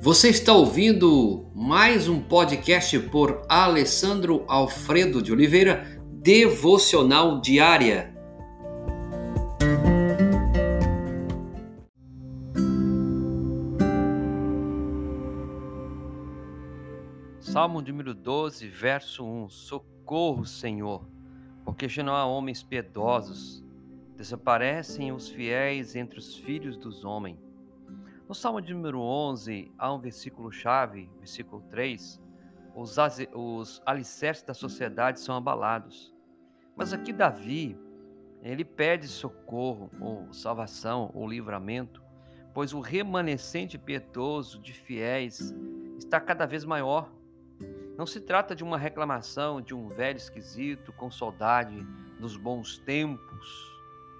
Você está ouvindo mais um podcast por Alessandro Alfredo de Oliveira, Devocional Diária. Salmo número 12, verso 1: Socorro, Senhor, porque já não há homens piedosos, desaparecem os fiéis entre os filhos dos homens. No Salmo de número 11, há um versículo-chave, versículo 3, os, os alicerces da sociedade são abalados. Mas aqui Davi, ele pede socorro, ou salvação, ou livramento, pois o remanescente piedoso de fiéis está cada vez maior. Não se trata de uma reclamação de um velho esquisito com saudade dos bons tempos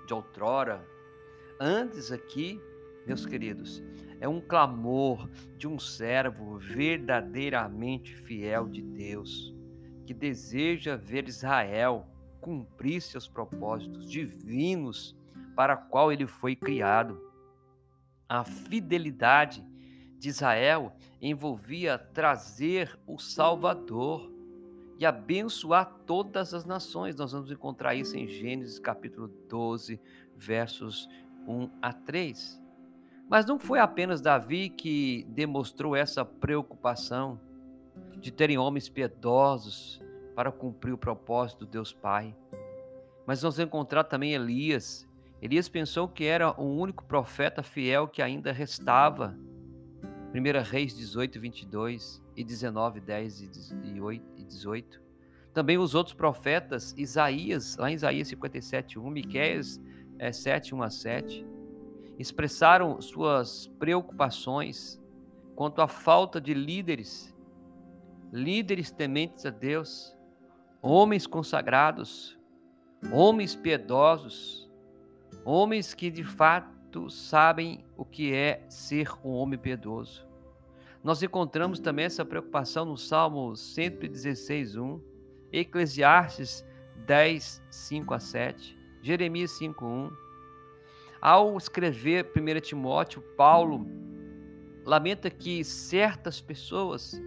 de outrora. Antes aqui meus queridos, é um clamor de um servo verdadeiramente fiel de Deus, que deseja ver Israel cumprir seus propósitos divinos para qual ele foi criado. A fidelidade de Israel envolvia trazer o Salvador e abençoar todas as nações. Nós vamos encontrar isso em Gênesis capítulo 12, versos 1 a 3. Mas não foi apenas Davi que demonstrou essa preocupação de terem homens piedosos para cumprir o propósito do Deus Pai. Mas nós encontramos também Elias. Elias pensou que era o único profeta fiel que ainda restava. 1 Reis 18, 22 e 19, 10 e 18. Também os outros profetas, Isaías, lá em Isaías 57, 1, Miqueias é, 7, 1 a 7 expressaram suas preocupações quanto à falta de líderes, líderes tementes a Deus, homens consagrados, homens piedosos, homens que de fato sabem o que é ser um homem piedoso. Nós encontramos também essa preocupação no Salmo 116, 1, Eclesiastes 10, 5 a 7, Jeremias 5, 1, ao escrever 1 Timóteo, Paulo lamenta que certas pessoas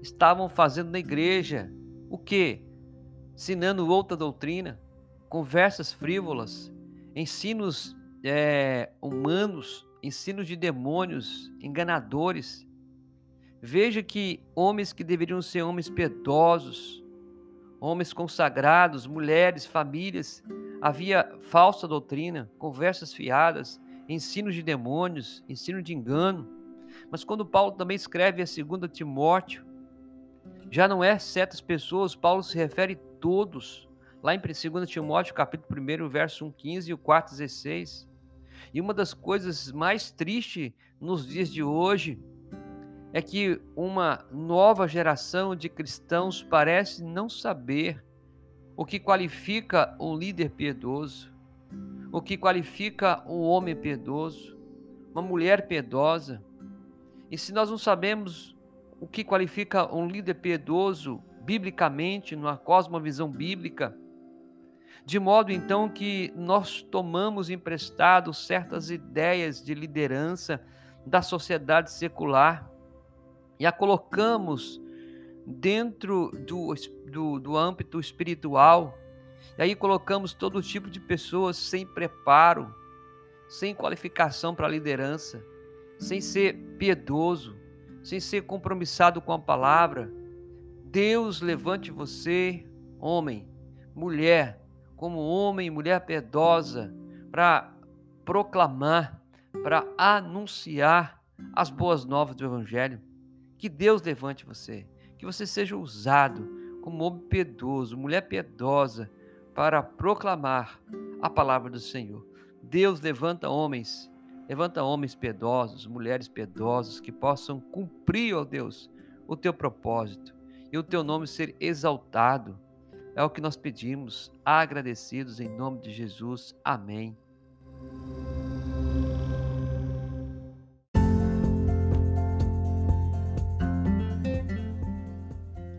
estavam fazendo na igreja o que? Ensinando outra doutrina, conversas frívolas, ensinos é, humanos, ensinos de demônios, enganadores. Veja que homens que deveriam ser homens piedosos, homens consagrados, mulheres, famílias, Havia falsa doutrina, conversas fiadas, ensino de demônios, ensino de engano. Mas quando Paulo também escreve a 2 Timóteo, já não é certas pessoas, Paulo se refere a todos. Lá em 2 Timóteo, capítulo 1, verso 1, 15 e o 4, 16. E uma das coisas mais tristes nos dias de hoje é que uma nova geração de cristãos parece não saber o que qualifica um líder piedoso, o que qualifica um homem piedoso, uma mulher piedosa. E se nós não sabemos o que qualifica um líder piedoso biblicamente, numa cosmovisão bíblica, de modo então que nós tomamos emprestado certas ideias de liderança da sociedade secular e a colocamos dentro do, do, do âmbito espiritual. E aí colocamos todo tipo de pessoas sem preparo, sem qualificação para liderança, sem ser piedoso, sem ser compromissado com a palavra. Deus levante você, homem, mulher, como homem e mulher piedosa, para proclamar, para anunciar as boas novas do Evangelho. Que Deus levante você que você seja usado como homem piedoso, mulher piedosa, para proclamar a palavra do Senhor. Deus levanta homens, levanta homens piedosos, mulheres piedosas que possam cumprir, ó Deus, o teu propósito e o teu nome ser exaltado. É o que nós pedimos, agradecidos em nome de Jesus. Amém.